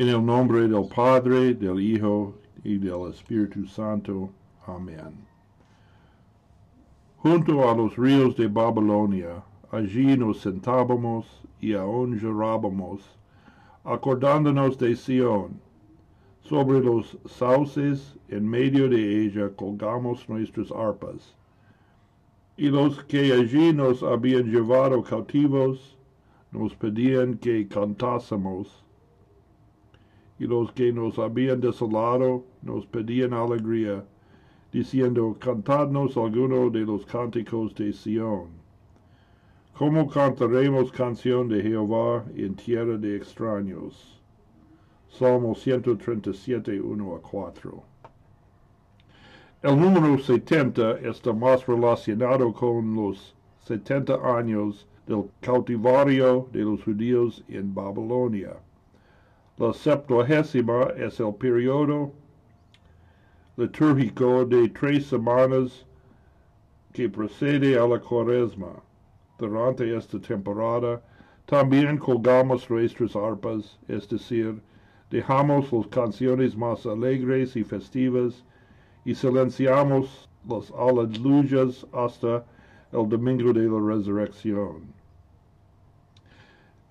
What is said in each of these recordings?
En el nombre del Padre, del Hijo y del Espíritu Santo. Amén. Junto a los ríos de Babilonia, allí nos sentábamos y aún llorábamos, acordándonos de Sión. Sobre los sauces, en medio de ella, colgamos nuestras arpas. Y los que allí nos habían llevado cautivos, nos pedían que cantásemos y los que nos habían desolado nos pedían alegría, diciendo, Cantadnos alguno de los cánticos de Sión. ¿Cómo cantaremos canción de Jehová en tierra de extraños? Salmo 137, 1 a 4. El número 70 está más relacionado con los 70 años del cautivario de los judíos en Babilonia. La septuagésima es el periodo litúrgico de tres semanas que precede a la cuaresma. Durante esta temporada también colgamos nuestras arpas, es decir, dejamos las canciones más alegres y festivas y silenciamos las aleluyas hasta el domingo de la resurrección.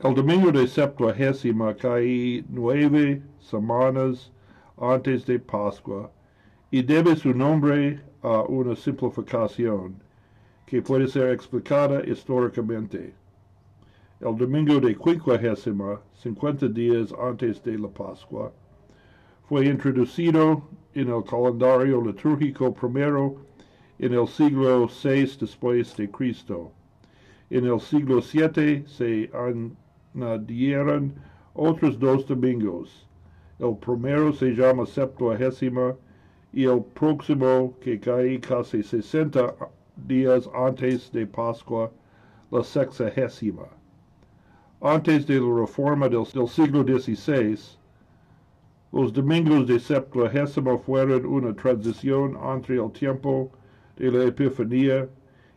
El domingo de Septuagésima cae nueve semanas antes de Pascua y debe su nombre a una simplificación que puede ser explicada históricamente. El domingo de Quincuagésima, 50 días antes de la Pascua, fue introducido en el calendario litúrgico primero en el siglo VI después de Cristo. En el siglo VII se han añadieron otros dos domingos. El primero se llama septuagésima y el próximo, que cae casi 60 días antes de Pascua, la sexagésima. Antes de la reforma del, del siglo XVI, los domingos de septuagésima fueron una transición entre el tiempo de la Epifanía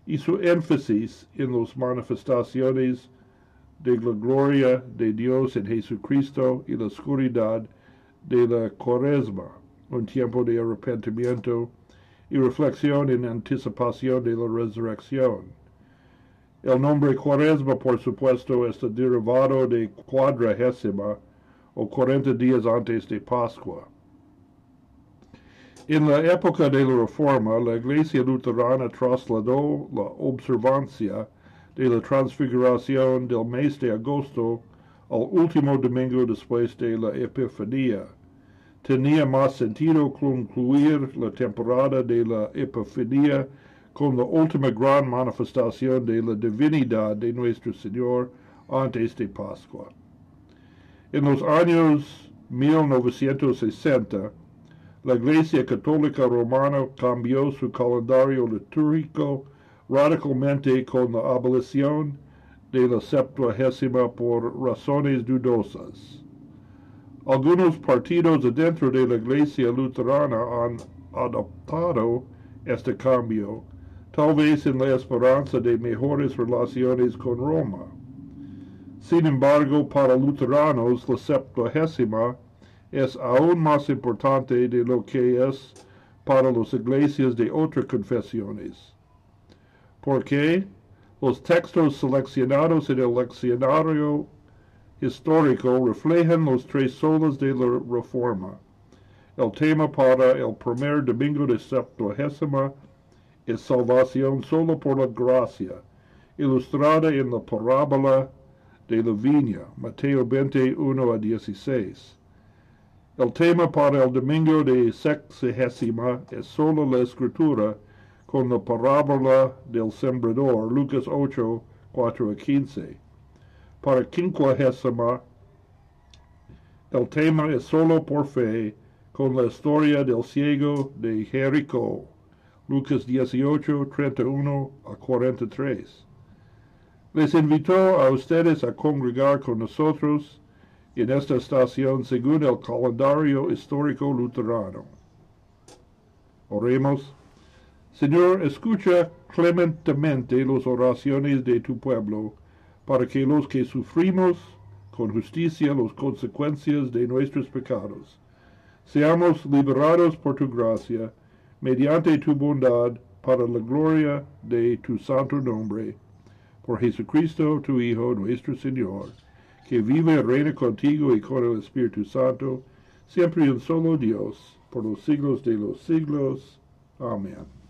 y su énfasis en las manifestaciones de la gloria de Dios en Jesucristo y la oscuridad de la cuaresma, un tiempo de arrepentimiento y reflexión en anticipación de la resurrección. El nombre cuaresma, por supuesto, está derivado de cuadragésima o cuarenta días antes de Pascua. En la época de la Reforma, la Iglesia Luterana trasladó la observancia de la transfiguración del mes de agosto al último domingo después de la Epifanía. Tenía más sentido concluir la temporada de la Epifanía con la última gran manifestación de la divinidad de nuestro Señor antes de Pascua. En los años 1960, la Iglesia Católica Romana cambió su calendario litúrgico radicalmente con la abolición de la septuagésima por razones dudosas. Algunos partidos dentro de la Iglesia Luterana han adoptado este cambio, tal vez en la esperanza de mejores relaciones con Roma. Sin embargo, para luteranos la septuagésima es aún más importante de lo que es para las iglesias de otras confesiones porque los textos seleccionados en el leccionario histórico reflejan los tres solas de la Reforma. El tema para el primer domingo de Septuagésima es salvación solo por la gracia, ilustrada en la parábola de la viña, Mateo 21 a 16. El tema para el domingo de Sexagésima es solo la escritura con la parábola del sembrador, Lucas 8, 4 a 15. Para quincuagésima, el tema es solo por fe, con la historia del ciego de Jericó, Lucas 18, 31 a 43. Les invito a ustedes a congregar con nosotros en esta estación según el calendario histórico luterano. Oremos. Señor, escucha clementemente las oraciones de tu pueblo, para que los que sufrimos con justicia las consecuencias de nuestros pecados. Seamos liberados por tu gracia, mediante tu bondad, para la gloria de tu santo nombre. Por Jesucristo, tu Hijo, nuestro Señor, que vive y reina contigo y con el Espíritu Santo, siempre un solo Dios, por los siglos de los siglos. Amén.